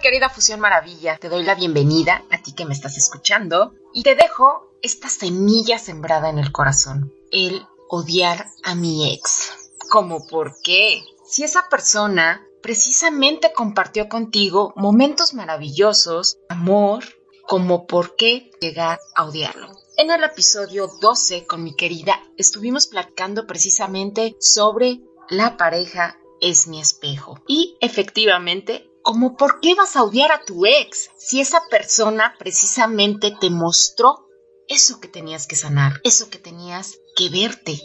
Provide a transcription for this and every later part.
Querida Fusión Maravilla, te doy la bienvenida a ti que me estás escuchando y te dejo esta semilla sembrada en el corazón, el odiar a mi ex. ¿Cómo por qué? Si esa persona precisamente compartió contigo momentos maravillosos, amor, como por qué llegar a odiarlo. En el episodio 12 con mi querida estuvimos platicando precisamente sobre la pareja es mi espejo. Y efectivamente como por qué vas a odiar a tu ex si esa persona precisamente te mostró eso que tenías que sanar, eso que tenías que verte,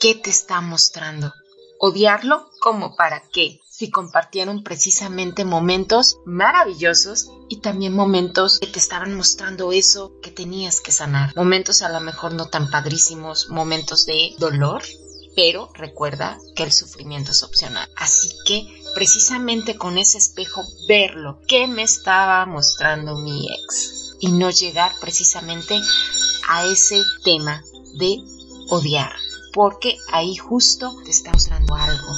qué te está mostrando. Odiarlo como para qué, si compartieron precisamente momentos maravillosos y también momentos que te estaban mostrando eso que tenías que sanar. Momentos a lo mejor no tan padrísimos, momentos de dolor, pero recuerda que el sufrimiento es opcional. Así que precisamente con ese espejo verlo, qué me estaba mostrando mi ex y no llegar precisamente a ese tema de odiar, porque ahí justo te está mostrando algo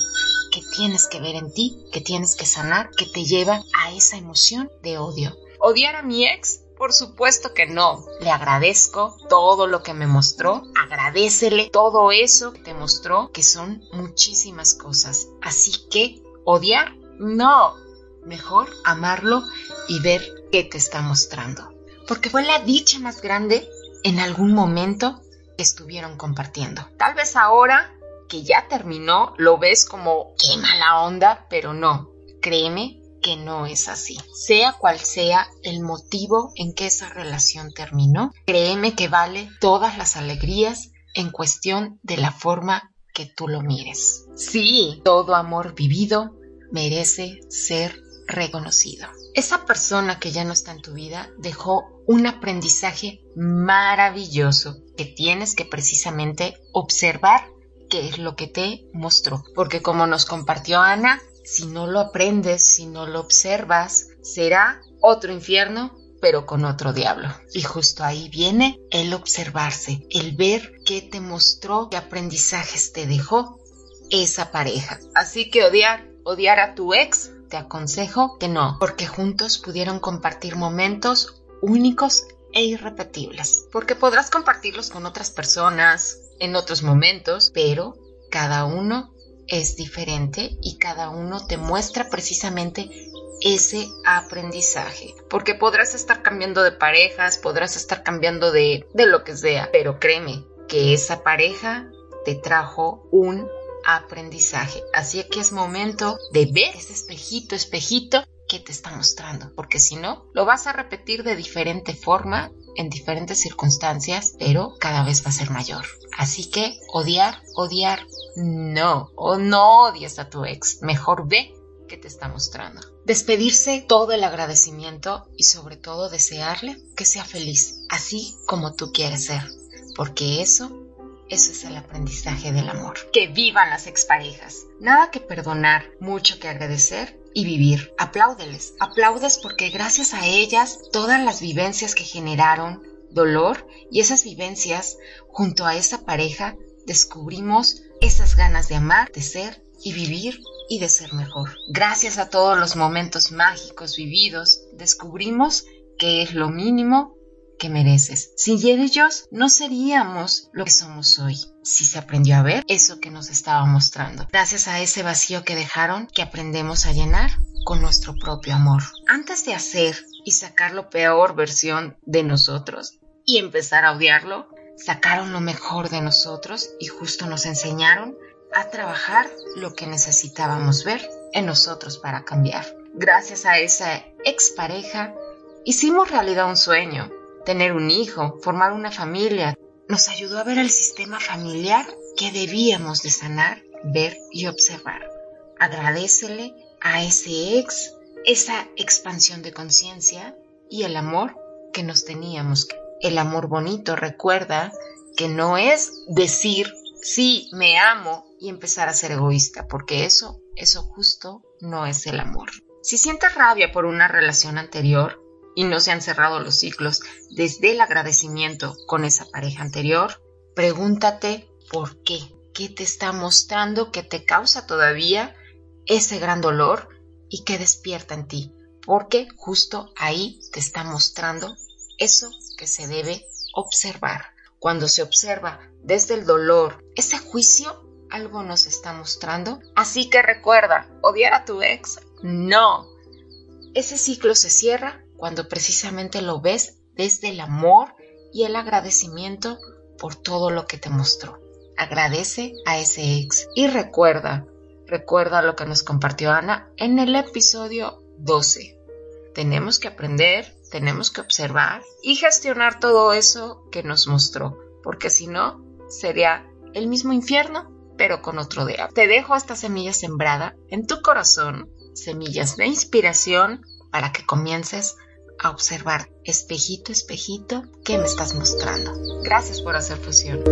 que tienes que ver en ti, que tienes que sanar, que te lleva a esa emoción de odio. ¿Odiar a mi ex? Por supuesto que no. Le agradezco todo lo que me mostró. Agradecele todo eso te mostró, que son muchísimas cosas. Así que, ¿odiar? No. Mejor amarlo y ver qué te está mostrando. Porque fue la dicha más grande en algún momento que estuvieron compartiendo. Tal vez ahora que ya terminó, lo ves como qué mala onda, pero no. Créeme que no es así. Sea cual sea el motivo en que esa relación terminó, créeme que vale todas las alegrías en cuestión de la forma que tú lo mires. Sí, todo amor vivido merece ser reconocido. Esa persona que ya no está en tu vida dejó un aprendizaje maravilloso que tienes que precisamente observar qué es lo que te mostró. Porque como nos compartió Ana, si no lo aprendes, si no lo observas, será otro infierno, pero con otro diablo. Y justo ahí viene el observarse, el ver qué te mostró, qué aprendizajes te dejó esa pareja. Así que odiar, odiar a tu ex, te aconsejo que no, porque juntos pudieron compartir momentos únicos e irrepetibles. Porque podrás compartirlos con otras personas en otros momentos, pero cada uno es diferente y cada uno te muestra precisamente ese aprendizaje. Porque podrás estar cambiando de parejas, podrás estar cambiando de, de lo que sea, pero créeme que esa pareja te trajo un aprendizaje. Así que es momento de ver ese espejito, espejito que te está mostrando, porque si no, lo vas a repetir de diferente forma en diferentes circunstancias, pero cada vez va a ser mayor. Así que odiar, odiar, no, o no odies a tu ex, mejor ve que te está mostrando. Despedirse todo el agradecimiento y sobre todo desearle que sea feliz, así como tú quieres ser, porque eso, eso es el aprendizaje del amor. Que vivan las exparejas. Nada que perdonar, mucho que agradecer y vivir. Apláudeles, aplaudes porque gracias a ellas todas las vivencias que generaron dolor y esas vivencias junto a esa pareja descubrimos esas ganas de amar, de ser y vivir y de ser mejor. Gracias a todos los momentos mágicos vividos descubrimos que es lo mínimo que mereces. Sin ellos no seríamos lo que somos hoy. Si se aprendió a ver eso que nos estaba mostrando. Gracias a ese vacío que dejaron, que aprendemos a llenar con nuestro propio amor. Antes de hacer y sacar lo peor versión de nosotros y empezar a odiarlo, sacaron lo mejor de nosotros y justo nos enseñaron a trabajar lo que necesitábamos ver en nosotros para cambiar. Gracias a esa expareja, hicimos realidad un sueño, tener un hijo, formar una familia. Nos ayudó a ver el sistema familiar que debíamos de sanar, ver y observar. Agradecele a ese ex esa expansión de conciencia y el amor que nos teníamos. El amor bonito recuerda que no es decir sí, me amo y empezar a ser egoísta, porque eso, eso justo no es el amor. Si sientes rabia por una relación anterior, y no se han cerrado los ciclos desde el agradecimiento con esa pareja anterior, pregúntate por qué, qué te está mostrando que te causa todavía ese gran dolor y qué despierta en ti. porque justo ahí te está mostrando eso que se debe observar. Cuando se observa desde el dolor ese juicio, algo nos está mostrando. Así que recuerda, odiar a tu ex, no. Ese ciclo se cierra cuando precisamente lo ves desde el amor y el agradecimiento por todo lo que te mostró. Agradece a ese ex y recuerda, recuerda lo que nos compartió Ana en el episodio 12. Tenemos que aprender, tenemos que observar y gestionar todo eso que nos mostró, porque si no, sería el mismo infierno, pero con otro día. Te dejo esta semilla sembrada en tu corazón, semillas de inspiración para que comiences a observar espejito, espejito, qué me estás mostrando. Gracias por hacer fusión.